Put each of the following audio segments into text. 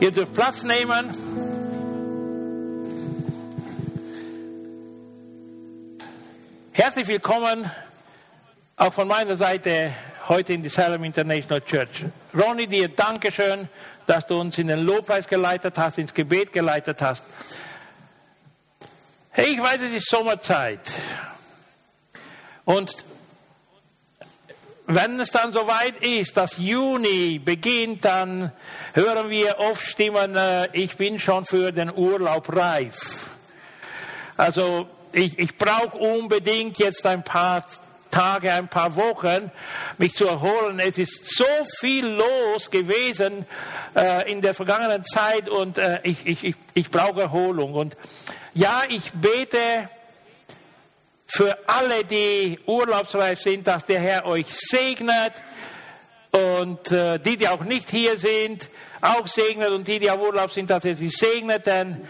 Ihr dürft Platz nehmen. Herzlich willkommen auch von meiner Seite heute in die Salem International Church. Ronny, dir Dankeschön, dass du uns in den Lobpreis geleitet hast, ins Gebet geleitet hast. Hey, ich weiß, es ist Sommerzeit. Und wenn es dann soweit ist, dass Juni beginnt, dann hören wir oft Stimmen, äh, ich bin schon für den Urlaub reif. Also ich, ich brauche unbedingt jetzt ein paar Tage, ein paar Wochen, mich zu erholen. Es ist so viel los gewesen äh, in der vergangenen Zeit und äh, ich, ich, ich, ich brauche Erholung. Und ja, ich bete für alle, die urlaubsreif sind, dass der Herr euch segnet und äh, die, die auch nicht hier sind, auch segnet und die, die auf Urlaub sind, dass er sie segnet, denn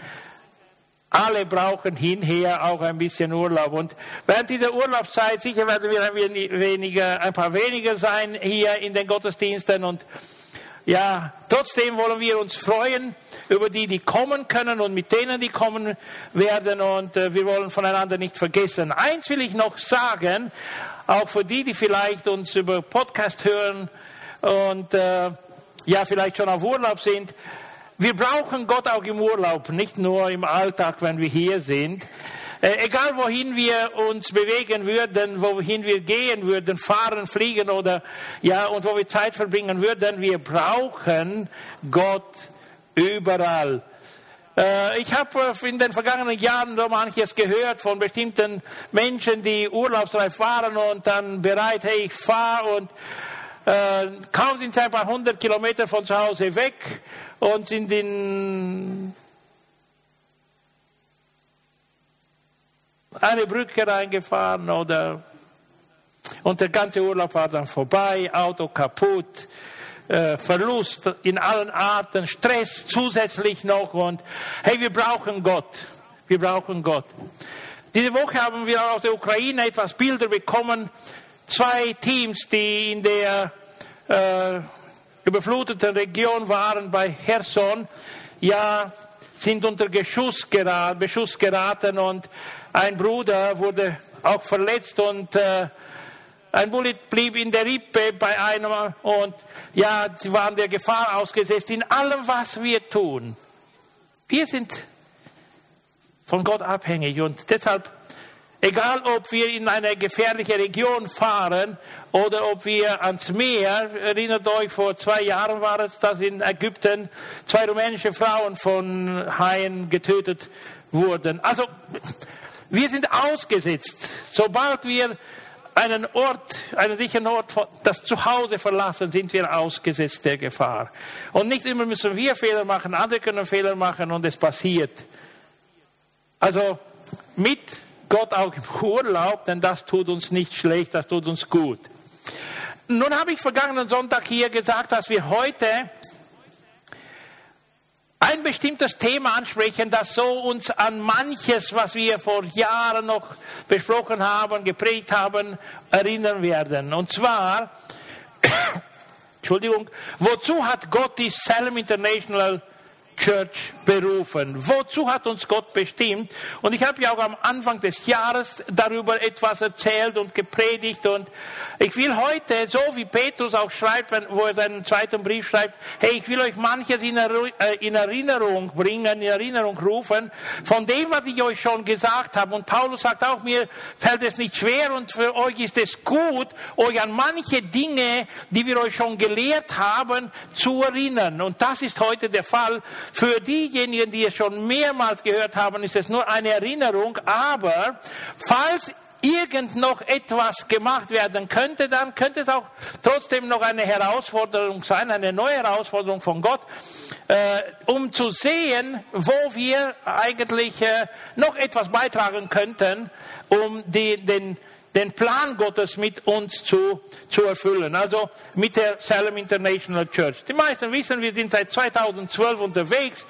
alle brauchen hinher auch ein bisschen Urlaub. Und während dieser Urlaubszeit, sicher werden wir ein, weniger, ein paar weniger sein hier in den Gottesdiensten. Und ja, trotzdem wollen wir uns freuen über die, die kommen können und mit denen, die kommen werden. Und äh, wir wollen voneinander nicht vergessen. Eins will ich noch sagen, auch für die, die vielleicht uns über Podcast hören und äh, ja, vielleicht schon auf Urlaub sind. Wir brauchen Gott auch im Urlaub, nicht nur im Alltag, wenn wir hier sind. Äh, egal wohin wir uns bewegen würden, wohin wir gehen würden, fahren, fliegen oder ja, und wo wir Zeit verbringen würden, wir brauchen Gott überall. Äh, ich habe in den vergangenen Jahren so manches gehört von bestimmten Menschen, die urlaubsreif waren und dann bereit, hey, ich fahre und äh, kaum sind sie ein paar hundert Kilometer von zu Hause weg und sind in eine Brücke reingefahren oder und der ganze Urlaub war dann vorbei, Auto kaputt, äh, Verlust in allen Arten, Stress zusätzlich noch und hey, wir brauchen Gott, wir brauchen Gott. Diese Woche haben wir aus der Ukraine etwas Bilder bekommen, zwei Teams, die in der äh, überfluteten Region waren bei Cherson, ja, sind unter Geschuss geraten, Beschuss geraten und ein Bruder wurde auch verletzt und äh, ein Bullet blieb in der Rippe bei einem und ja, sie waren der Gefahr ausgesetzt in allem, was wir tun. Wir sind von Gott abhängig und deshalb Egal, ob wir in eine gefährliche Region fahren oder ob wir ans Meer, erinnert euch, vor zwei Jahren war es, dass in Ägypten zwei rumänische Frauen von Haien getötet wurden. Also, wir sind ausgesetzt. Sobald wir einen Ort, einen sicheren Ort, das Zuhause verlassen, sind wir ausgesetzt der Gefahr. Und nicht immer müssen wir Fehler machen, andere können Fehler machen und es passiert. Also, mit Gott auch im Urlaub, denn das tut uns nicht schlecht, das tut uns gut. Nun habe ich vergangenen Sonntag hier gesagt, dass wir heute ein bestimmtes Thema ansprechen, das so uns an manches, was wir vor Jahren noch besprochen haben, geprägt haben, erinnern werden. Und zwar, Entschuldigung, wozu hat Gott die Salem International Church berufen. Wozu hat uns Gott bestimmt? Und ich habe ja auch am Anfang des Jahres darüber etwas erzählt und gepredigt und ich will heute, so wie Petrus auch schreibt, wo er seinen zweiten Brief schreibt, hey, ich will euch manches in äh, Erinnerung bringen, in Erinnerung rufen, von dem, was ich euch schon gesagt habe. Und Paulus sagt auch, mir fällt es nicht schwer und für euch ist es gut, euch an manche Dinge, die wir euch schon gelehrt haben, zu erinnern. Und das ist heute der Fall. Für diejenigen, die es schon mehrmals gehört haben, ist es nur eine Erinnerung. Aber falls irgend noch etwas gemacht werden könnte, dann könnte es auch trotzdem noch eine Herausforderung sein, eine neue Herausforderung von Gott, äh, um zu sehen, wo wir eigentlich äh, noch etwas beitragen könnten, um die, den, den Plan Gottes mit uns zu, zu erfüllen, also mit der Salem International Church. Die meisten wissen, wir sind seit 2012 unterwegs.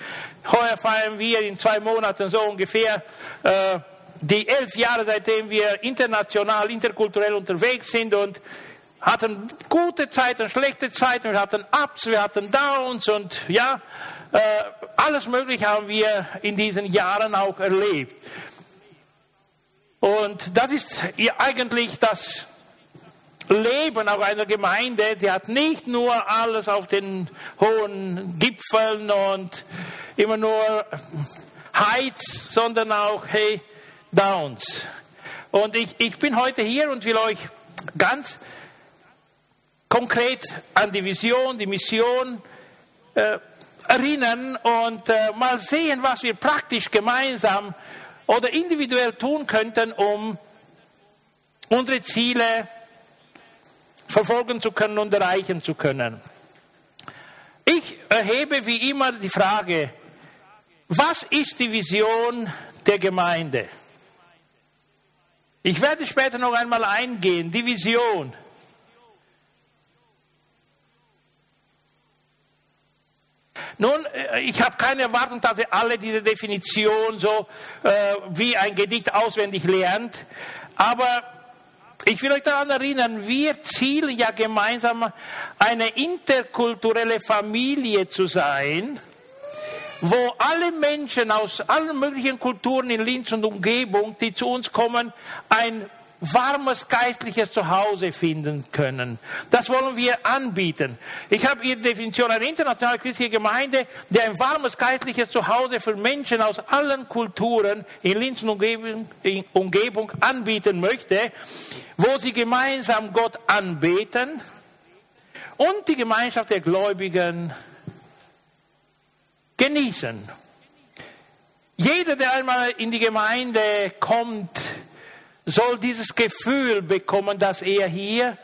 Heuer feiern wir in zwei Monaten so ungefähr äh, die elf Jahre, seitdem wir international, interkulturell unterwegs sind und hatten gute Zeiten, schlechte Zeiten, wir hatten Ups, wir hatten Downs und ja, Äh, alles Mögliche haben wir in diesen Jahren auch erlebt. Und das ist eigentlich das Leben auch einer Gemeinde. Die hat nicht nur alles auf den hohen Gipfeln und immer nur Heights, sondern auch hey, Downs. Und ich, ich bin heute hier und will euch ganz konkret an die Vision, die Mission äh, erinnern und äh, mal sehen, was wir praktisch gemeinsam oder individuell tun könnten, um unsere Ziele verfolgen zu können und erreichen zu können. Ich erhebe wie immer die Frage, was ist die Vision der Gemeinde? Ich werde später noch einmal eingehen, die Vision. Nun, äh, ich habe keine Erwartung, dass ihr alle diese Definition so äh, wie ein Gedicht auswendig lernt, aber ich will euch daran erinnern, wir zielen ja gemeinsam, eine interkulturelle Familie zu sein, wo alle Menschen aus allen möglichen Kulturen in Linz und Umgebung, die zu uns kommen, ein warmes geistliches Zuhause finden können. Das wollen wir anbieten. Ich habe Ihre Definition eine internationale christliche Gemeinde, die ein warmes geistliches Zuhause für Menschen aus allen Kulturen in Linz und Umgebung, in Umgebung anbieten möchte, wo sie gemeinsam Gott anbeten und die Gemeinschaft der Gläubigen genießen. Jeder, der einmal in die Gemeinde kommt, soll dieses Gefühl bekommen, dass er hier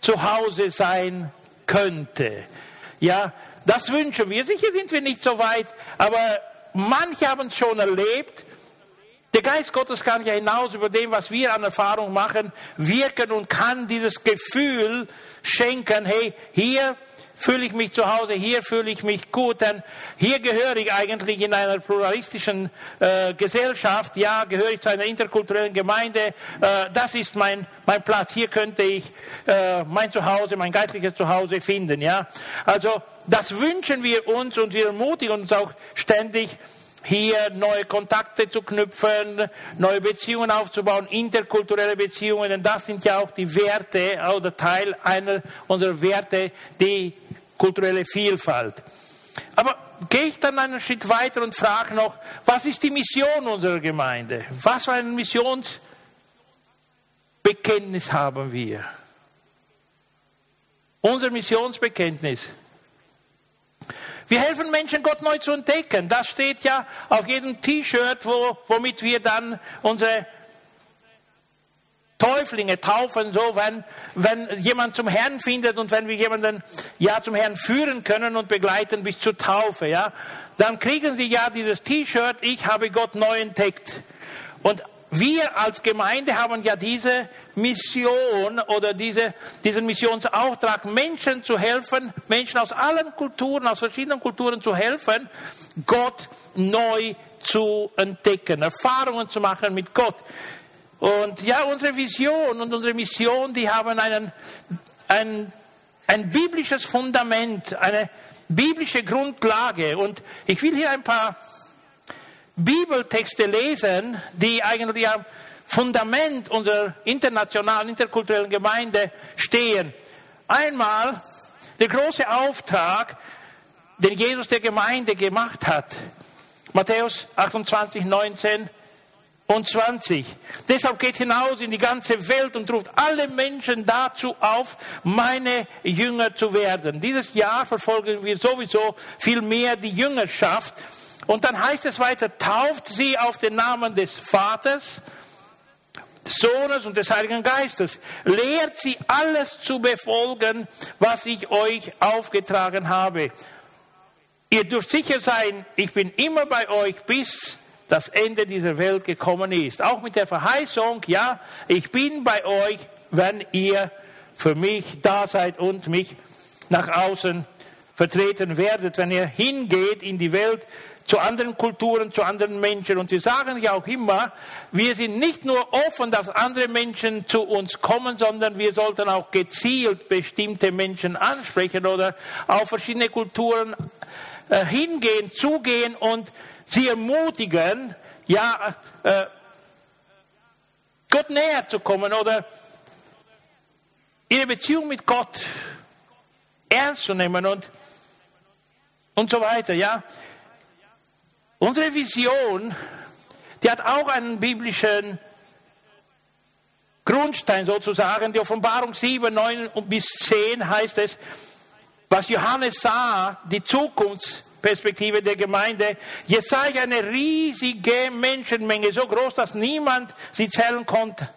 zu Hause sein könnte. Ja, das wünschen wir. Sicher sind wir nicht so weit, aber manche haben es schon erlebt. Der Geist Gottes kann ja hinaus über dem, was wir an Erfahrung machen, wirken und kann dieses Gefühl schenken, hey, hier fühle ich mich zu Hause, hier fühle ich mich gut, denn hier gehöre ich eigentlich in einer pluralistischen äh, Gesellschaft, ja, gehöre ich zu einer interkulturellen Gemeinde, äh, das ist mein, mein Platz, hier könnte ich äh, mein Zuhause, mein geistliches Zuhause finden, ja. Also, das wünschen wir uns und wir ermutigen uns auch ständig, hier neue Kontakte zu knüpfen, neue Beziehungen aufzubauen, interkulturelle Beziehungen, denn das sind ja auch die Werte oder Teil einer unserer Werte, die kulturelle Vielfalt. Aber gehe ich dann einen Schritt weiter und frage noch, was ist die Mission unserer Gemeinde? Was für ein Missionsbekenntnis haben wir? Unser Missionsbekenntnis. Wir helfen Menschen, Gott neu zu entdecken. Das steht ja auf jedem T-Shirt, wo, womit wir dann unsere Täuflinge taufen, so wenn, wenn jemand zum Herrn findet und wenn wir jemanden ja zum Herrn führen können und begleiten bis zur Taufe, ja, dann kriegen sie ja dieses T-Shirt, ich habe Gott neu entdeckt. Und wir als Gemeinde haben ja diese Mission oder diese, diesen Missionsauftrag, Menschen zu helfen, Menschen aus allen Kulturen, aus verschiedenen Kulturen zu helfen, Gott neu zu entdecken, Erfahrungen zu machen mit Gott. Und ja, unsere Vision und unsere Mission, die haben einen, ein, ein biblisches Fundament, eine biblische Grundlage. Und ich will hier ein paar Bibeltexte lesen, die eigentlich am Fundament unserer internationalen, interkulturellen Gemeinde stehen. Einmal der große Auftrag, den Jesus der Gemeinde gemacht hat. Matthäus 28, 19 und 20. Deshalb geht hinaus in die ganze Welt und ruft alle Menschen dazu auf, meine Jünger zu werden. Dieses Jahr verfolgen wir sowieso viel mehr die Jüngerschaft. Und dann heißt es weiter, tauft sie auf den Namen des Vaters, des Sohnes und des Heiligen Geistes. Lehrt sie alles zu befolgen, was ich euch aufgetragen habe. Ihr dürft sicher sein, ich bin immer bei euch bis das Ende dieser Welt gekommen ist. Auch mit der Verheißung, ja, ich bin bei euch, wenn ihr für mich da seid und mich nach außen vertreten werdet, wenn ihr hingeht in die Welt zu anderen Kulturen, zu anderen Menschen. Und wir sagen ja auch immer, wir sind nicht nur offen, dass andere Menschen zu uns kommen, sondern wir sollten auch gezielt bestimmte Menschen ansprechen oder auf verschiedene Kulturen äh, hingehen, zugehen und sie ermutigen, ja, äh, Gott näher zu kommen oder ihre Beziehung mit Gott ernst zu nehmen und, und so weiter, ja. Unsere Vision, die hat auch einen biblischen Grundstein sozusagen. Die Offenbarung 7, 9 bis 10 heißt es, was Johannes sah, die Zukunftsperspektive der Gemeinde. Jetzt sah ich eine riesige Menschenmenge, so groß, dass niemand sie zählen konnte.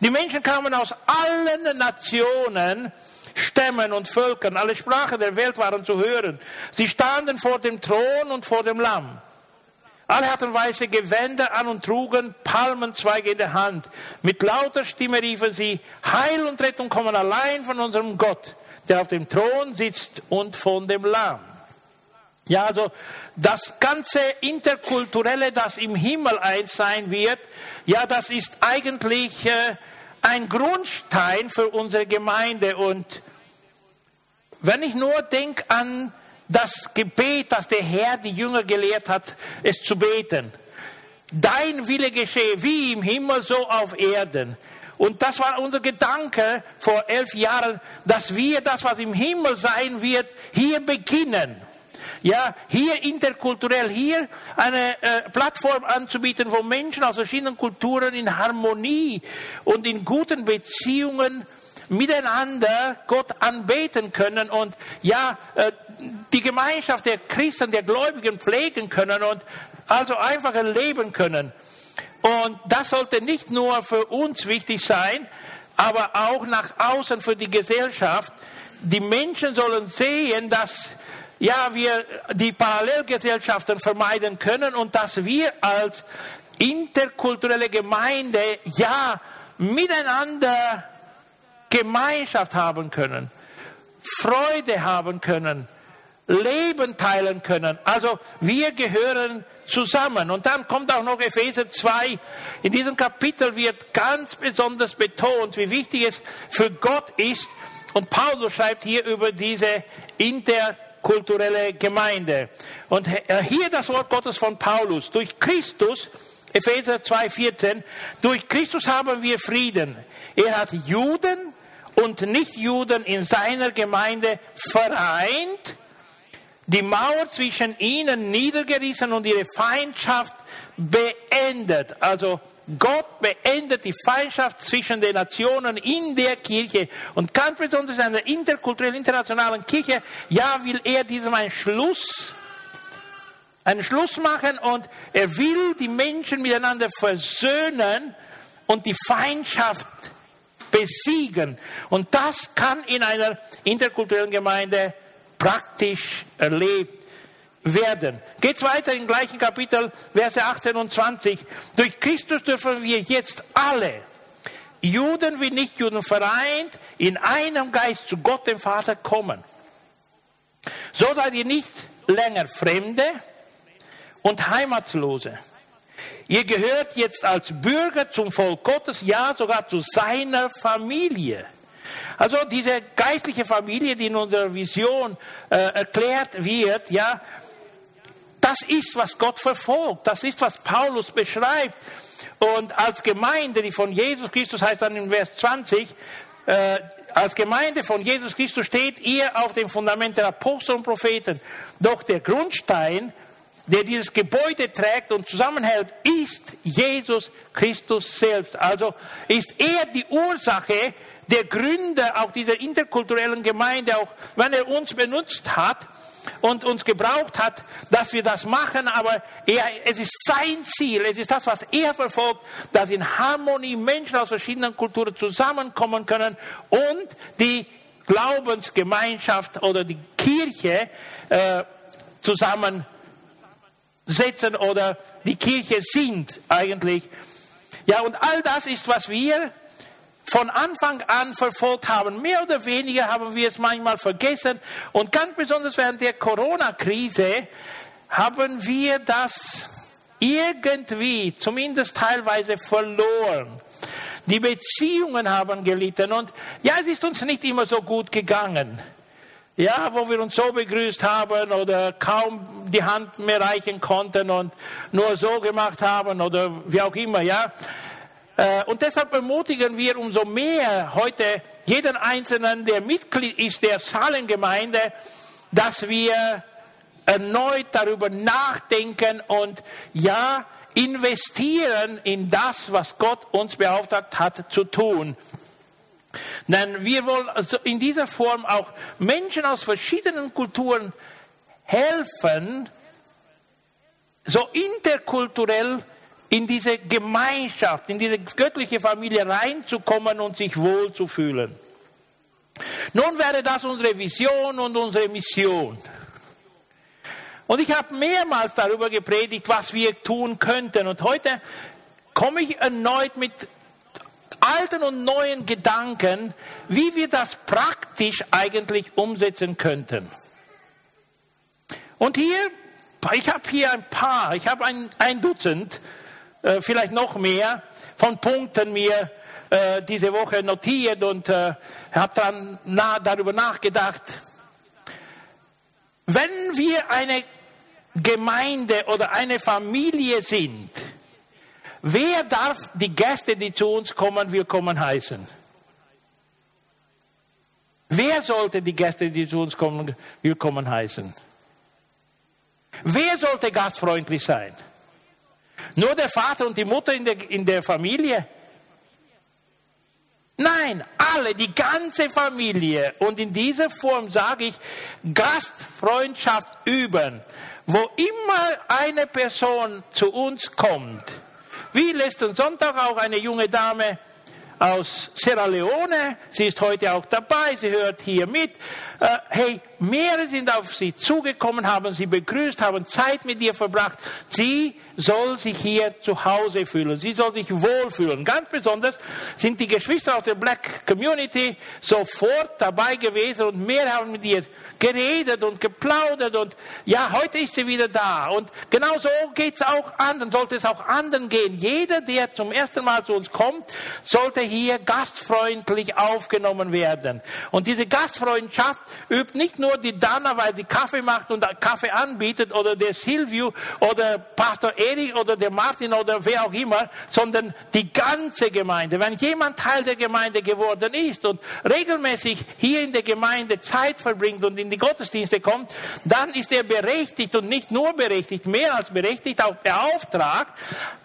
Die Menschen kamen aus allen Nationen, Stämmen und Völkern, alle Sprachen der Welt waren zu hören. Sie standen vor dem Thron und vor dem Lamm. Alle hatten weiße Gewänder an und trugen Palmenzweige in der Hand. Mit lauter Stimme riefen sie, Heil und Rettung kommen allein von unserem Gott, der auf dem Thron sitzt und von dem Lamm. Ja, also das ganze Interkulturelle, das im Himmel eins sein wird, ja, das ist eigentlich äh, ein Grundstein für unsere Gemeinde. Und wenn ich nur denke an das Gebet, das der Herr die Jünger gelehrt hat, es zu beten. Dein Wille geschehe wie im Himmel, so auf Erden. Und das war unser Gedanke vor elf Jahren, dass wir das, was im Himmel sein wird, hier beginnen. Ja, hier interkulturell, hier eine äh, Plattform anzubieten, wo Menschen aus verschiedenen Kulturen in Harmonie und in guten Beziehungen miteinander Gott anbeten können und ja, äh, die Gemeinschaft der Christen, der Gläubigen pflegen können und also einfach erleben können. Und das sollte nicht nur für uns wichtig sein, aber auch nach außen für die Gesellschaft. Die Menschen sollen sehen, dass ja, wir die Parallelgesellschaften vermeiden können und dass wir als interkulturelle Gemeinde ja miteinander Gemeinschaft haben können, Freude haben können, Leben teilen können. Also wir gehören zusammen. Und dann kommt auch noch Epheser 2. In diesem Kapitel wird ganz besonders betont, wie wichtig es für Gott ist. Und Paulus schreibt hier über diese interkulturelle Gemeinde. Und hier das Wort Gottes von Paulus. Durch Christus, Epheser 2,14, durch Christus haben wir Frieden. Er hat Juden und Nichtjuden in seiner Gemeinde vereint die Mauer zwischen ihnen niedergerissen und ihre Feindschaft beendet. Also Gott beendet die Feindschaft zwischen den Nationen in der Kirche und ganz besonders in der interkulturellen internationalen Kirche. Ja, will er diesem einen Schluss, einen Schluss machen und er will die Menschen miteinander versöhnen und die Feindschaft besiegen. Und das kann in einer interkulturellen Gemeinde praktisch erlebt werden. Geht's weiter im gleichen Kapitel, Verse 18 und 20. Durch Christus dürfen wir jetzt alle, Juden wie Nichtjuden vereint, in einem Geist zu Gott, dem Vater, kommen. So seid ihr nicht länger Fremde und Heimatlose. Ihr gehört jetzt als Bürger zum Volk Gottes, ja sogar zu seiner Familie. Also diese geistliche Familie, die in unserer Vision äh, erklärt wird, ja, das ist, was Gott verfolgt. Das ist, was Paulus beschreibt. Und als Gemeinde, die von Jesus Christus heißt dann in Vers 20, äh, als Gemeinde von Jesus Christus steht ihr auf dem Fundament der Apostel und Propheten. Doch der Grundstein, der dieses Gebäude trägt und zusammenhält, ist Jesus Christus selbst. Also ist er die Ursache der Gründer auch dieser interkulturellen Gemeinde, auch wenn er uns benutzt hat und uns gebraucht hat, dass wir das machen, aber er, es ist sein Ziel, es ist das, was er verfolgt, dass in Harmonie Menschen aus verschiedenen Kulturen zusammenkommen können und die Glaubensgemeinschaft oder die Kirche äh, zusammensetzen oder die Kirche sind eigentlich. Ja, und all das ist, was wir von Anfang an verfolgt haben. Mehr oder weniger haben wir es manchmal vergessen. Und ganz besonders während der Corona-Krise haben wir das irgendwie, zumindest teilweise, verloren. Die Beziehungen haben gelitten. Und ja, es ist uns nicht immer so gut gegangen. ja, wo wir uns so begrüßt haben oder kaum die Hand mehr reichen konnten und nur so gemacht haben oder wie auch immer, ja. Äh, und deshalb ermutigen wir umso mehr heute jeden Einzelnen, der Mitglied ist der Salengemeinde, dass wir erneut darüber nachdenken und ja, investieren in das, was Gott uns beauftragt hat zu tun. Denn wir wollen also in dieser Form auch Menschen aus verschiedenen Kulturen helfen, so interkulturell in diese Gemeinschaft, in diese göttliche Familie reinzukommen und sich wohlzufühlen. Nun wäre das unsere Vision und unsere Mission. Und ich habe mehrmals darüber gepredigt, was wir tun könnten. Und heute komme ich erneut mit alten und neuen Gedanken, wie wir das praktisch eigentlich umsetzen könnten. Und hier, ich habe hier ein paar, ich habe ein, ein Dutzend, äh, vielleicht noch mehr, von Punkten mir äh, diese Woche notiert und äh, habe dann na, darüber nachgedacht. Wenn wir eine Gemeinde oder eine Familie sind, wer darf die Gäste, die zu uns kommen, willkommen heißen? Wer sollte die Gäste, die zu uns kommen, willkommen heißen? Wer sollte gastfreundlich sein? Nur der Vater und die Mutter in der, in der Familie? Nein, alle, die ganze Familie. Und in dieser Form sage ich, Gastfreundschaft üben. Wo immer eine Person zu uns kommt, wie letzten Sonntag auch eine junge Dame aus Sierra Leone, sie ist heute auch dabei, sie hört hier mit. Äh, hey, mehrere sind auf sie zugekommen, haben sie begrüßt, haben Zeit mit ihr verbracht. Sie soll sich hier zu Hause fühlen. Sie soll sich wohlfühlen. Ganz besonders sind die Geschwister aus der Black Community sofort dabei gewesen und mehr haben mit ihr geredet und geplaudert und ja, heute ist sie wieder da. Und genau so geht es auch anderen, sollte es auch anderen gehen. Jeder, der zum ersten Mal zu uns kommt, sollte hier gastfreundlich aufgenommen werden. Und diese Gastfreundschaft übt nicht nur die Dana, weil sie Kaffee macht und Kaffee anbietet oder der Silvio oder Pastor Erich oder der Martin oder wer auch immer, sondern die ganze Gemeinde. Wenn jemand Teil der Gemeinde geworden ist und regelmäßig hier in der Gemeinde Zeit verbringt und in die Gottesdienste kommt, dann ist er berechtigt und nicht nur berechtigt, mehr als berechtigt, auch beauftragt,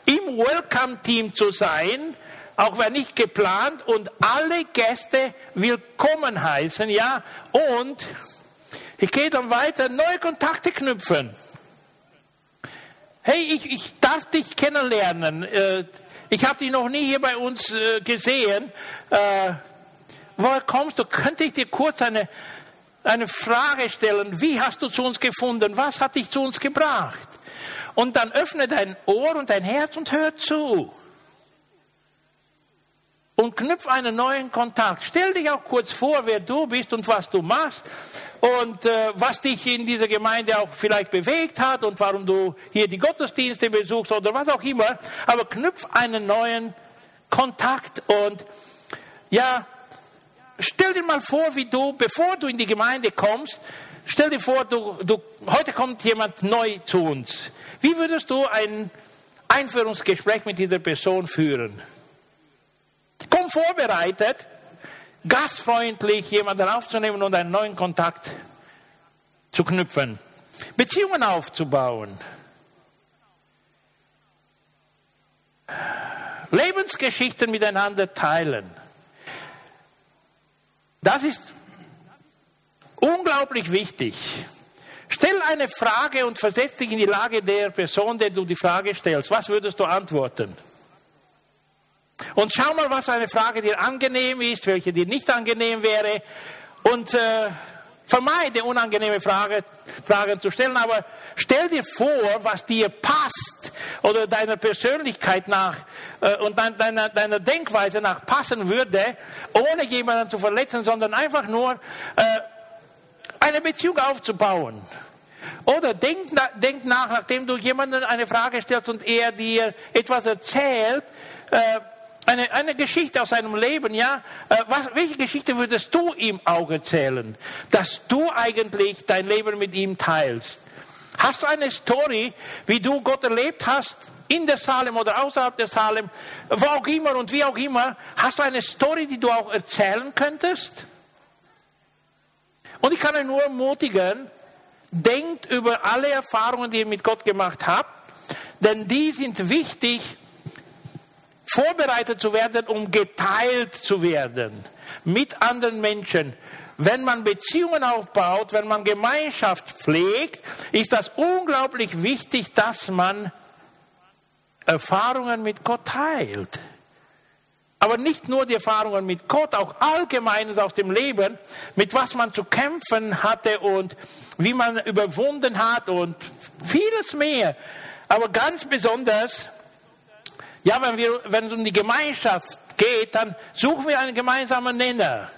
im Welcome-Team zu sein, auch wenn nicht geplant und alle Gäste willkommen heißen, ja, und ich gehe dann weiter, neue Kontakte knüpfen. Hey, ich, ich darf dich kennenlernen. Äh, ich habe dich noch nie hier bei uns äh, gesehen. Äh, woher kommst du? Könnte ich dir kurz eine, eine Frage stellen? Wie hast du zu uns gefunden? Was hat dich zu uns gebracht? Und dann öffne dein Ohr und dein Herz und hör zu und knüpf einen neuen Kontakt. Stell dich auch kurz vor, wer du bist und was du machst und äh, was dich in dieser Gemeinde auch vielleicht bewegt hat und warum du hier die Gottesdienste besuchst oder was auch immer. Aber knüpf einen neuen Kontakt und ja, stell dir mal vor, wie du, bevor du in die Gemeinde kommst, stell dir vor, du, du, heute kommt jemand neu zu uns. Wie würdest du ein Einführungsgespräch mit dieser Person führen? Komm vorbereitet, gastfreundlich jemanden aufzunehmen und einen neuen Kontakt zu knüpfen. Beziehungen aufzubauen. Lebensgeschichten miteinander teilen. Das ist unglaublich wichtig. Stell eine Frage und versetz dich in die Lage der Person, der du die Frage stellst. Was würdest du antworten? Und schau mal, was eine Frage dir angenehm ist, welche dir nicht angenehm wäre. Und äh, vermeide unangenehme Frage, Fragen zu stellen, aber stell dir vor, was dir passt oder deiner Persönlichkeit nach äh, und dein, deiner, deiner Denkweise nach passen würde, ohne jemanden zu verletzen, sondern einfach nur äh, eine Beziehung aufzubauen. Oder denk, denk nach, nachdem du jemandem eine Frage stellst und er dir etwas erzählt, äh, eine, eine Geschichte aus seinem Leben, ja. Äh, was, welche Geschichte würdest du ihm auch erzählen, dass du eigentlich dein Leben mit ihm teilst? Hast du eine Story, wie du Gott erlebt hast, in der Salem oder außerhalb der Salem, wo auch immer und wie auch immer? Hast du eine Story, die du auch erzählen könntest? Und ich kann euch nur ermutigen, denkt über alle Erfahrungen, die ihr mit Gott gemacht habt, denn die sind wichtig, vorbereitet zu werden, um geteilt zu werden mit anderen Menschen. Wenn man Beziehungen aufbaut, wenn man Gemeinschaft pflegt, ist das unglaublich wichtig, dass man Erfahrungen mit Gott teilt. Aber nicht nur die Erfahrungen mit Gott, auch Allgemeines aus dem Leben, mit was man zu kämpfen hatte und wie man überwunden hat und vieles mehr. Aber ganz besonders, ja, wenn, wir, wenn es um die Gemeinschaft geht, dann suchen wir einen gemeinsamen Nenner.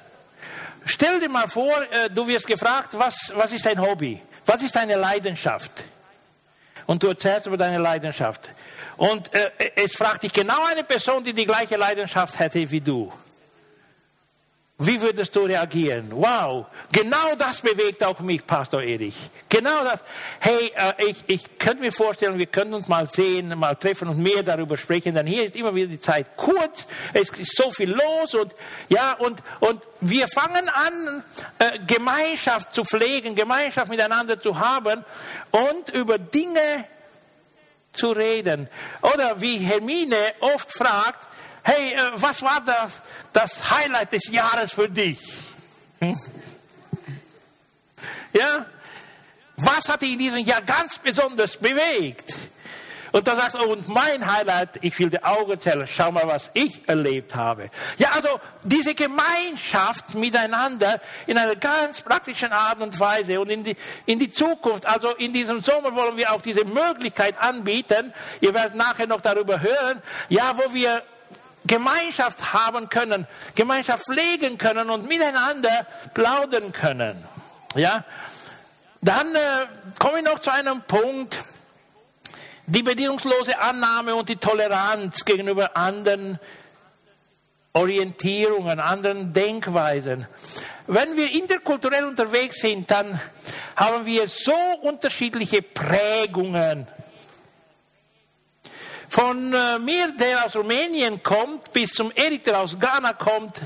Stell dir mal vor, äh, du wirst gefragt, was, was ist dein Hobby? Was ist deine Leidenschaft? Und du erzählst über deine Leidenschaft. Und äh, es fragt dich genau eine Person, die die gleiche Leidenschaft hätte wie du. Wie würdest du reagieren? Wow, genau das bewegt auch mich, Pastor Erich. Genau das. Hey, äh, ich, ich könnte mir vorstellen, wir können uns mal sehen, mal treffen und mehr darüber sprechen, denn hier ist immer wieder die Zeit kurz, es ist so viel los und ja, und, und wir fangen an, äh, Gemeinschaft zu pflegen, Gemeinschaft miteinander zu haben und über Dinge zu reden. Oder wie Hermine oft fragt, hey, äh, was war das, das Highlight des Jahres für dich? Hm? Ja? Was hat dich in diesem Jahr ganz besonders bewegt? Und dann sagst du, oh, und mein Highlight, ich will die Augen zählen, schau mal, was ich erlebt habe. Ja, also diese Gemeinschaft miteinander in einer ganz praktischen Art und Weise und in die, in die Zukunft, also in diesem Sommer wollen wir auch diese Möglichkeit anbieten. Ihr werdet nachher noch darüber hören, ja, wo wir Gemeinschaft haben können, Gemeinschaft pflegen können und miteinander plaudern können. Ja, dann äh, komme ich noch zu einem Punkt, die bedingungslose Annahme und die Toleranz gegenüber anderen Orientierungen, anderen Denkweisen. Wenn wir interkulturell unterwegs sind, dann haben wir so unterschiedliche Prägungen von äh, mir, der aus Rumänien kommt, bis zum Erik, der aus Ghana kommt,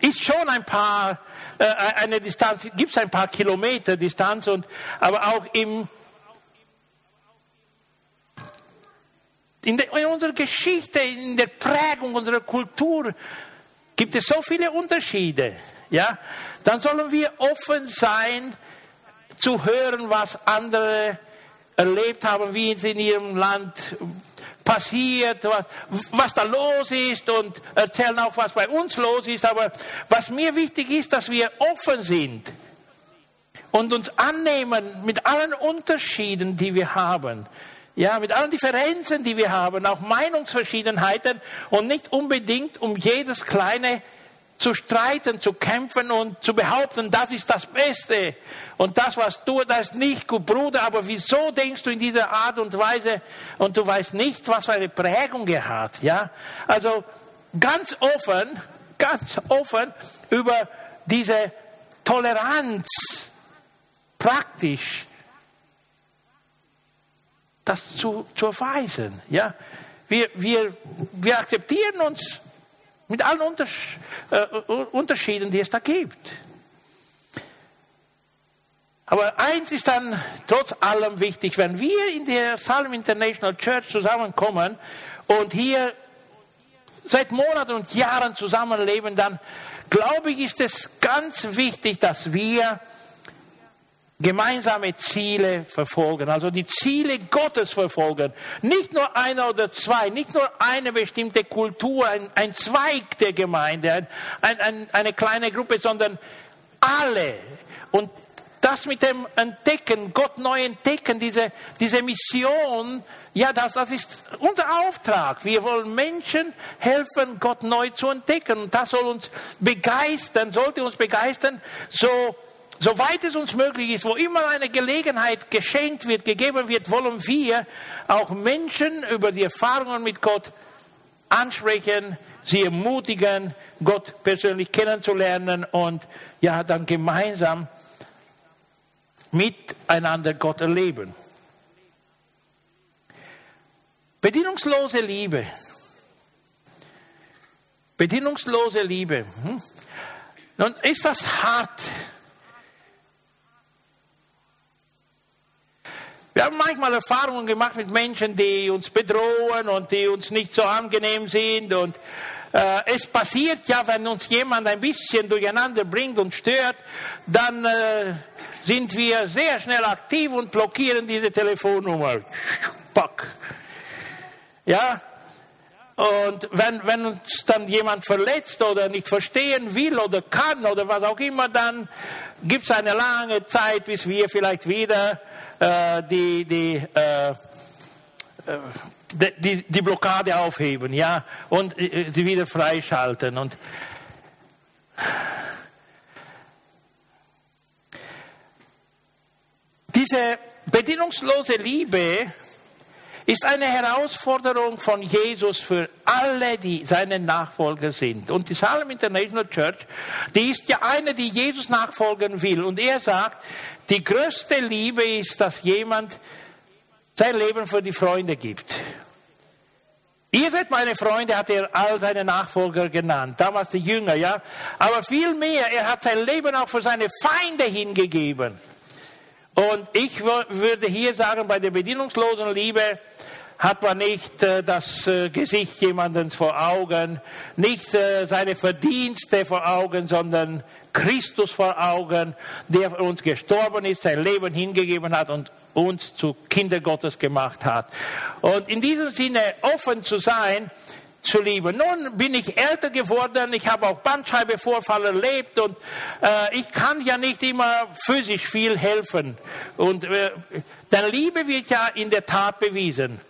ist schon ein paar, äh, eine Distanz, gibt es ein paar Kilometer Distanz, und, aber auch im, in, der, in unserer Geschichte, in der Prägung unserer Kultur gibt es so viele Unterschiede. Ja? Dann sollen wir offen sein, zu hören, was andere erlebt haben, wie sie in ihrem Land passiert, was, was da los ist und erzählen auch, was bei uns los ist. Aber was mir wichtig ist, dass wir offen sind und uns annehmen mit allen Unterschieden, die wir haben. Ja, mit allen Differenzen, die wir haben, auch Meinungsverschiedenheiten und nicht unbedingt um jedes kleine zu streiten, zu kämpfen und zu behaupten, das ist das Beste und das, was du, das ist nicht gut, Bruder, aber wieso denkst du in dieser Art und Weise und du weißt nicht, was für eine Prägung er hat, ja? Also ganz offen, ganz offen über diese Toleranz praktisch das zu, zu erweisen, ja? Wir, wir, wir akzeptieren uns mit allen Unters äh, Unterschieden, die es da gibt. Aber eins ist dann trotz allem wichtig, wenn wir in der Salem International Church zusammenkommen und hier seit Monaten und Jahren zusammenleben, dann glaube ich, ist es ganz wichtig, dass wir gemeinsame Ziele verfolgen, also die Ziele Gottes verfolgen. Nicht nur einer oder zwei, nicht nur eine bestimmte Kultur, ein, ein Zweig der Gemeinde, ein, ein, eine kleine Gruppe, sondern alle. Und das mit dem Entdecken, Gott neu entdecken, diese, diese Mission, ja, das, das ist unser Auftrag. Wir wollen Menschen helfen, Gott neu zu entdecken. Und das soll uns begeistern, sollte uns begeistern, so Soweit es uns möglich ist, wo immer eine Gelegenheit geschenkt wird, gegeben wird, wollen wir auch Menschen über die Erfahrungen mit Gott ansprechen, sie ermutigen, Gott persönlich kennenzulernen und ja, dann gemeinsam miteinander Gott erleben. Bedienungslose Liebe. Bedienungslose Liebe. Hm? Nun ist das hart. Wir haben manchmal Erfahrungen gemacht mit Menschen, die uns bedrohen und die uns nicht so angenehm sind. Und äh, es passiert ja, wenn uns jemand ein bisschen durcheinander bringt und stört, dann äh, sind wir sehr schnell aktiv und blockieren diese Telefonnummer. Pack. Ja, und wenn, wenn uns dann jemand verletzt oder nicht verstehen will oder kann oder was auch immer, dann gibt es eine lange Zeit, bis wir vielleicht wieder äh, die, die, äh, äh die, die, Blockade aufheben ja, und äh, sie wieder freischalten. Und diese bedingungslose Liebe, ist eine Herausforderung von Jesus für alle, die seine Nachfolger sind. Und die Salem International Church, die ist ja eine, die Jesus nachfolgen will. Und er sagt, die größte Liebe ist, dass jemand sein Leben für die Freunde gibt. Ihr seid meine Freunde, hat er all seine Nachfolger genannt, damals die Jünger, ja. Aber viel mehr, er hat sein Leben auch für seine Feinde hingegeben. Und ich würde hier sagen, bei der bedienungslosen Liebe hat man nicht äh, das äh, Gesicht jemandens vor Augen, nicht äh, seine Verdienste vor Augen, sondern Christus vor Augen, der für uns gestorben ist, sein Leben hingegeben hat und uns zu Kinder Gottes gemacht hat. Und in diesem Sinne offen zu sein, zu lieben. Nun bin ich älter geworden, ich habe auch Bandscheibenvorfall erlebt und äh, ich kann ja nicht immer physisch viel helfen. Und äh, der Liebe wird ja in der Tat bewiesen.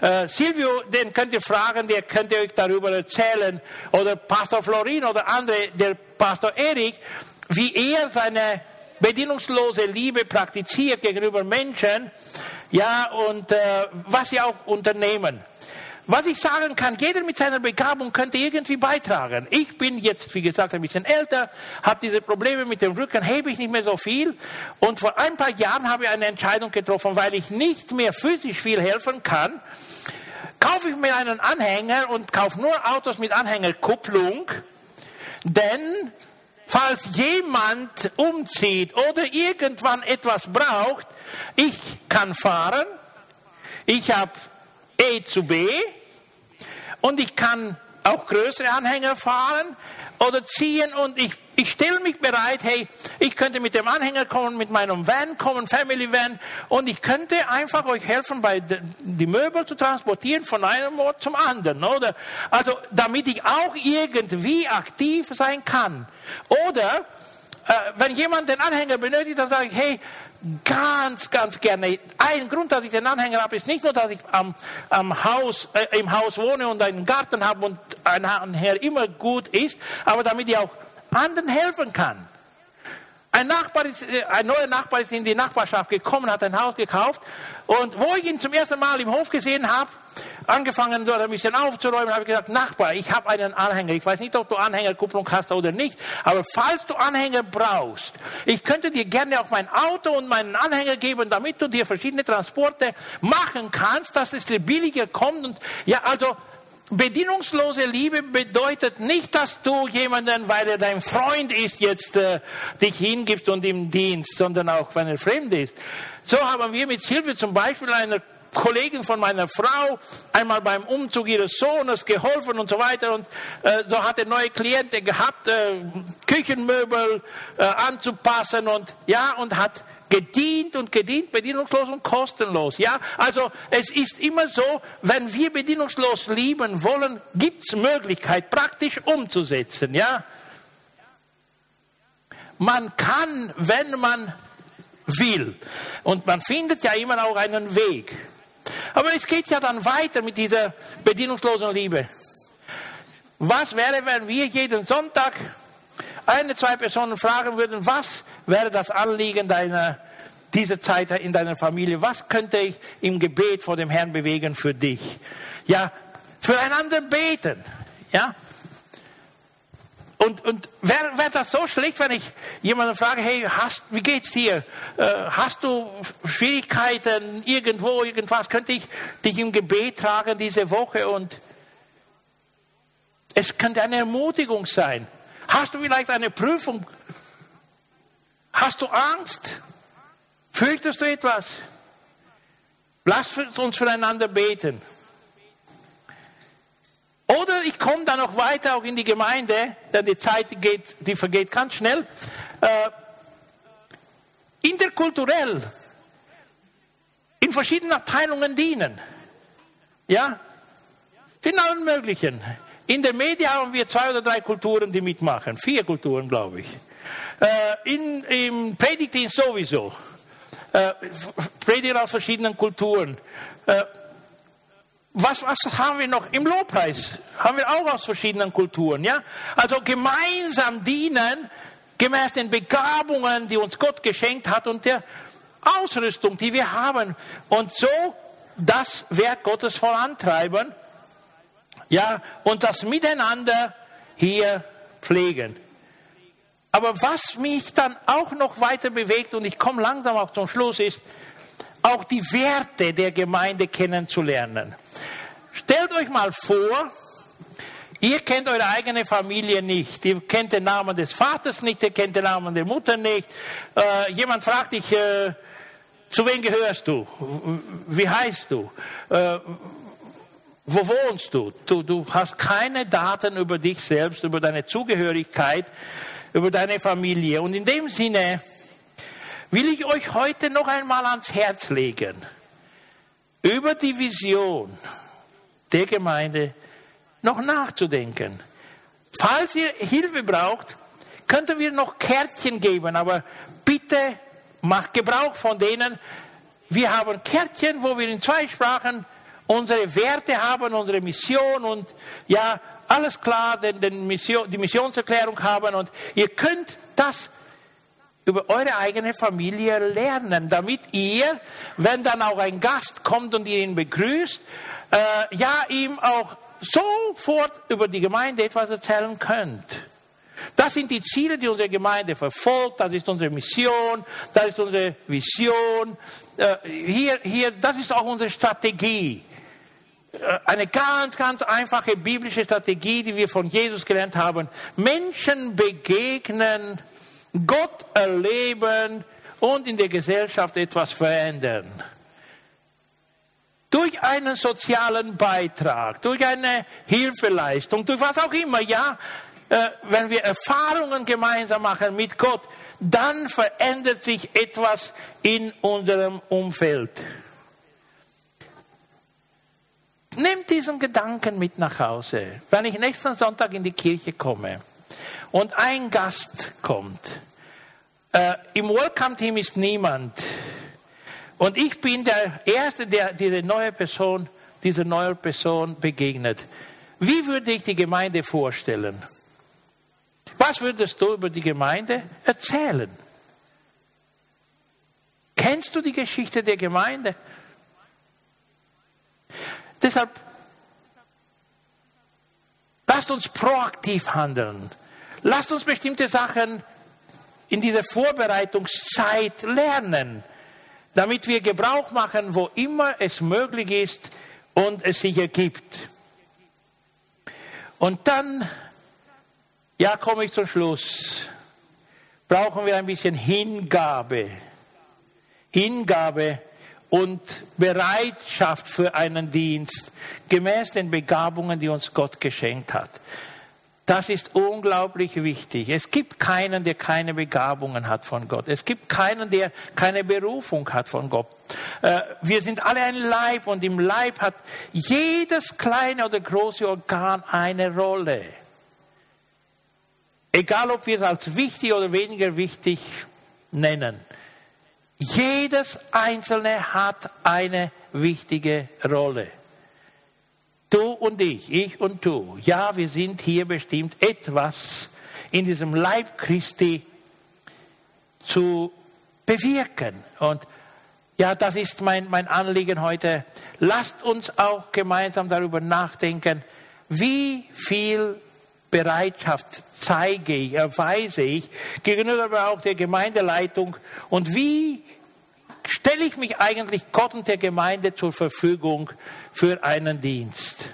Äh, Silvio, den könnt ihr fragen, der könnte euch darüber erzählen. Oder Pastor Florin oder andere, der Pastor Erik, wie er seine bedienungslose Liebe praktiziert gegenüber Menschen. Ja, und äh, was sie auch unternehmen. Was ich sagen kann, jeder mit seiner Begabung könnte irgendwie beitragen. Ich bin jetzt, wie gesagt, ein bisschen älter, habe diese Probleme mit dem Rücken, hebe ich nicht mehr so viel. Und vor ein paar Jahren habe ich eine Entscheidung getroffen, weil ich nicht mehr physisch viel helfen kann, kaufe ich mir einen Anhänger und kaufe nur Autos mit Anhängerkupplung. Denn falls jemand umzieht oder irgendwann etwas braucht, ich kann fahren, ich habe E zu B und ich kann auch größere Anhänger fahren oder ziehen und ich, ich stelle mich bereit, hey, ich könnte mit dem Anhänger kommen, mit meinem Van kommen, Family Van und ich könnte einfach euch helfen, bei die Möbel zu transportieren von einem Ort zum anderen, oder? Also, damit ich auch irgendwie aktiv sein kann. Oder, äh, wenn jemand den Anhänger benötigt, dann sage ich, hey, ganz, ganz gerne. Ein Grund, dass ich den Anhänger habe, ist nicht nur, dass ich am, am Haus, äh, im Haus wohne und einen Garten habe und ein Anhänger immer gut ist, aber damit ich auch anderen helfen kann. Ein, Nachbar ist, äh, ein neuer Nachbar ist in die Nachbarschaft gekommen, hat ein Haus gekauft und wo ich ihn zum ersten Mal im Hof gesehen habe, angefangen dort ein bisschen aufzuräumen, habe ich gesagt, Nachbar, ich habe einen Anhänger. Ich weiß nicht, ob du Anhängerkupplung hast oder nicht, aber falls du Anhänger brauchst, ich könnte dir gerne auch mein Auto und meinen Anhänger geben, damit du dir verschiedene Transporte machen kannst, dass es dir billiger kommt und ja, also Bedienungslose Liebe bedeutet nicht, dass du jemanden, weil er dein Freund ist, jetzt äh, dich hingibst und ihm dienst, sondern auch, wenn er fremd ist. So haben wir mit Silvia zum Beispiel einer Kollegin von meiner Frau einmal beim Umzug ihres Sohnes geholfen und so weiter. Und äh, so hat er neue Klienten gehabt, äh, Küchenmöbel äh, anzupassen und ja, und hat gedient und gedient, bedienungslos und kostenlos. Ja, also es ist immer so, wenn wir bedienungslos lieben wollen, gibt es Möglichkeit, praktisch umzusetzen. Ja, man kann, wenn man will, und man findet ja immer auch einen Weg. Aber es geht ja dann weiter mit dieser bedienungslosen Liebe. Was wäre, wenn wir jeden Sonntag eine, zwei Personen fragen würden, was wäre das Anliegen deiner, dieser Zeit in deiner Familie? Was könnte ich im Gebet vor dem Herrn bewegen für dich? Ja, füreinander beten. Ja, und, und wäre wär das so schlecht, wenn ich jemanden frage, hey, hast, wie geht's dir? Äh, hast du Schwierigkeiten irgendwo, irgendwas? Könnte ich dich im Gebet tragen diese Woche? Und es könnte eine Ermutigung sein. Hast du vielleicht eine Prüfung? Hast du Angst? Fürchtest du etwas? Lass uns füreinander beten. Oder ich komme dann noch weiter auch in die Gemeinde, denn die Zeit geht, die vergeht ganz schnell. Äh, interkulturell in verschiedenen Abteilungen dienen. Ja, in allen möglichen. In der Media haben wir zwei oder drei Kulturen, die mitmachen. Vier Kulturen, glaube ich. Äh, in, Im Predigtdienst sowieso. Äh, Prediger aus verschiedenen Kulturen. Äh, was, was haben wir noch im Lobpreis? Haben wir auch aus verschiedenen Kulturen, ja? Also gemeinsam dienen, gemäß den Begabungen, die uns Gott geschenkt hat und der Ausrüstung, die wir haben. Und so das Werk Gottes vorantreiben, ja, und das Miteinander hier pflegen. Aber was mich dann auch noch weiter bewegt, und ich komme langsam auch zum Schluss, ist, auch die Werte der Gemeinde kennenzulernen. Stellt euch mal vor, ihr kennt eure eigene Familie nicht. Ihr kennt den Namen des Vaters nicht, ihr kennt den Namen der Mutter nicht. Äh, jemand fragt dich, äh, zu wem gehörst du? Wie heißt du? Äh, wo wohnst du? du? Du hast keine Daten über dich selbst, über deine Zugehörigkeit, über deine Familie. Und in dem Sinne will ich euch heute noch einmal ans Herz legen, über die Vision der Gemeinde noch nachzudenken. Falls ihr Hilfe braucht, könnten wir noch Kärtchen geben, aber bitte macht Gebrauch von denen. Wir haben Kärtchen, wo wir in zwei Sprachen unsere Werte haben, unsere Mission und ja, alles klar, den, den Mission, die Missionserklärung haben und ihr könnt das über eure eigene Familie lernen, damit ihr, wenn dann auch ein Gast kommt und ihr ihn begrüßt, äh, ja, ihm auch sofort über die Gemeinde etwas erzählen könnt. Das sind die Ziele, die unsere Gemeinde verfolgt. Das ist unsere Mission. Das ist unsere Vision. Äh, hier, hier, das ist auch unsere Strategie. Eine ganz, ganz einfache biblische Strategie, die wir von Jesus gelernt haben. Menschen begegnen, Gott erleben und in der Gesellschaft etwas verändern durch einen sozialen Beitrag, durch eine Hilfeleistung, durch was auch immer, ja, äh, wenn wir Erfahrungen gemeinsam machen mit Gott, dann verändert sich etwas in unserem Umfeld. Nehmt diesen Gedanken mit nach Hause. Wenn ich nächsten Sonntag in die Kirche komme und ein Gast kommt, äh, im Welcome-Team ist niemand, und ich bin der Erste, der diese neue Person, dieser neuen Person begegnet. Wie würde ich die Gemeinde vorstellen? Was würdest du über die Gemeinde erzählen? Kennst du die Geschichte der Gemeinde? Deshalb lasst uns proaktiv handeln. Lasst uns bestimmte Sachen in dieser Vorbereitungszeit lernen damit wir Gebrauch machen, wo immer es möglich ist und es sich ergibt. Und dann, ja, komme ich zum Schluss, brauchen wir ein bisschen Hingabe. Hingabe und Bereitschaft für einen Dienst, gemäß den Begabungen, die uns Gott geschenkt hat. Das ist unglaublich wichtig. Es gibt keinen, der keine Begabungen hat von Gott. Es gibt keinen, der keine Berufung hat von Gott. Äh, wir sind alle ein Leib und im Leib hat jedes kleine oder große Organ eine Rolle. Egal, ob wir es als wichtig oder weniger wichtig nennen. Jedes einzelne hat eine wichtige Rolle. Du und ich, ich und du, ja, wir sind hier bestimmt, etwas in diesem Leib Christi zu bewirken. Und ja, das ist mein, mein Anliegen heute. Lasst uns auch gemeinsam darüber nachdenken, wie viel Bereitschaft zeige ich, erweise ich gegenüber aber auch der Gemeindeleitung und wie stelle ich mich eigentlich Gott und der Gemeinde zur Verfügung für einen Dienst.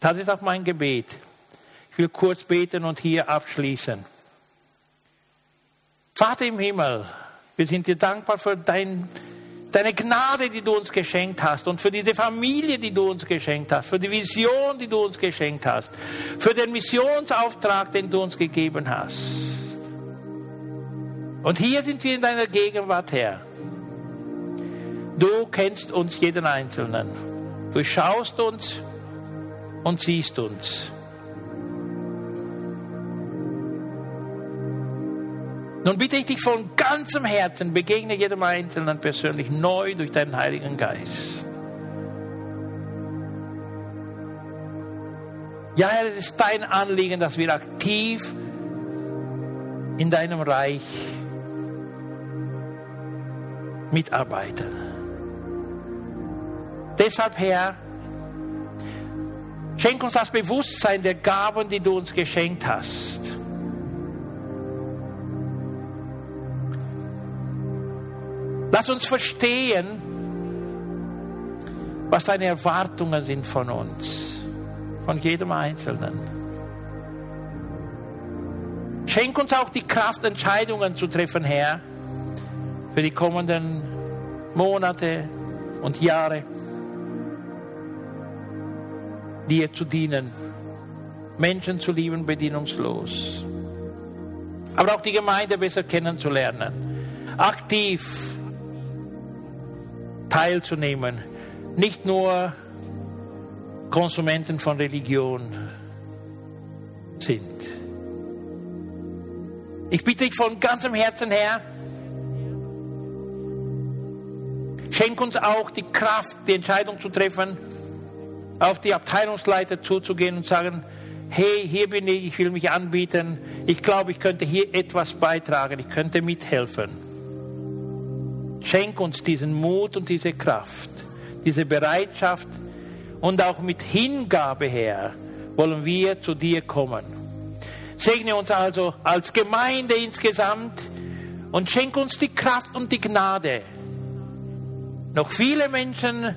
Das ist auch mein Gebet. Ich will kurz beten und hier abschließen. Vater im Himmel, wir sind dir dankbar für dein deine Gnade, die du uns geschenkt hast und für diese Familie, die du uns geschenkt hast, für die Vision, die du uns geschenkt hast, für den Missionsauftrag, den du uns gegeben hast. Und hier sind wir in deiner Gegenwart, Herr. Du kennst uns jeden Einzelnen. Du schaust uns und siehst uns. Nun bitte ich dich von ganzem Herzen, begegne jedem Einzelnen persönlich neu durch deinen Heiligen Geist. Ja, Herr, es ist dein Anliegen, dass wir aktiv in deinem Reich mitarbeiten. Deshalb, Herr, schenk uns das Bewusstsein der Gaben, die du uns geschenkt hast. Lass uns verstehen, was deine Erwartungen sind von uns, von jedem Einzelnen. Schenk uns auch die Kraft, Entscheidungen zu treffen, Herr, für die kommenden Monate und Jahre, dir zu dienen, Menschen zu lieben, bedienungslos. Aber auch die Gemeinde besser kennenzulernen, aktiv teilzunehmen, nicht nur Konsumenten von Religion sind. Ich bitte dich von ganzem Herzen her, schenk uns auch die Kraft, die Entscheidung zu treffen, auf die Abteilungsleiter zuzugehen und sagen, hey, hier bin ich, ich will mich anbieten, ich glaube, ich könnte hier etwas beitragen, ich könnte mithelfen. Schenk uns diesen Mut und diese Kraft, diese Bereitschaft und auch mit Hingabe her wollen wir zu dir kommen. Segne uns also als Gemeinde insgesamt und schenk uns die Kraft und die Gnade, noch viele Menschen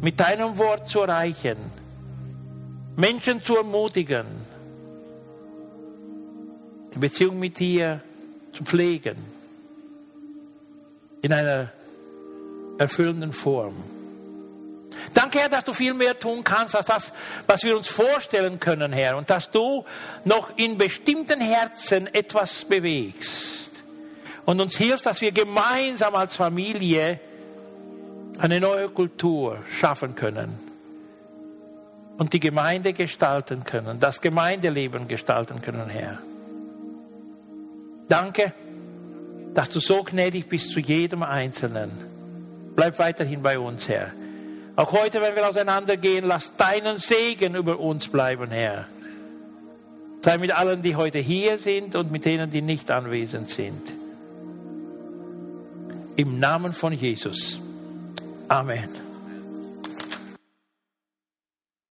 mit deinem Wort zu erreichen, Menschen zu ermutigen, die Beziehung mit dir zu pflegen in einer erfüllenden Form. Danke, Herr, dass du viel mehr tun kannst als das, was wir uns vorstellen können, Herr, und dass du noch in bestimmten Herzen etwas bewegst und uns hilfst, dass wir gemeinsam als Familie eine neue Kultur schaffen können und die Gemeinde gestalten können, das Gemeindeleben gestalten können, Herr. Danke dass du so gnädig bist zu jedem Einzelnen. Bleib weiterhin bei uns, Herr. Auch heute, wenn wir auseinandergehen, lass deinen Segen über uns bleiben, Herr. Sei mit allen, die heute hier sind und mit denen, die nicht anwesend sind. Im Namen von Jesus. Amen.